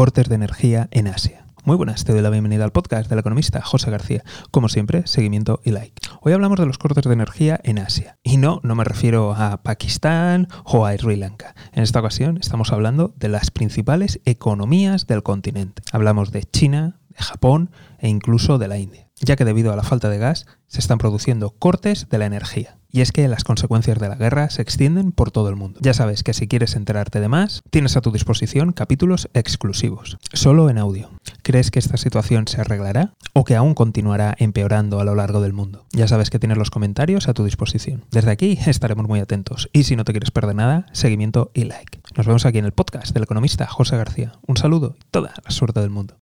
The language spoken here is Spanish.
cortes de energía en Asia. Muy buenas, te doy la bienvenida al podcast del economista José García. Como siempre, seguimiento y like. Hoy hablamos de los cortes de energía en Asia. Y no, no me refiero a Pakistán o a Sri Lanka. En esta ocasión estamos hablando de las principales economías del continente. Hablamos de China, de Japón e incluso de la India, ya que debido a la falta de gas se están produciendo cortes de la energía. Y es que las consecuencias de la guerra se extienden por todo el mundo. Ya sabes que si quieres enterarte de más, tienes a tu disposición capítulos exclusivos, solo en audio. ¿Crees que esta situación se arreglará o que aún continuará empeorando a lo largo del mundo? Ya sabes que tienes los comentarios a tu disposición. Desde aquí estaremos muy atentos y si no te quieres perder nada, seguimiento y like. Nos vemos aquí en el podcast del economista José García. Un saludo y toda la suerte del mundo.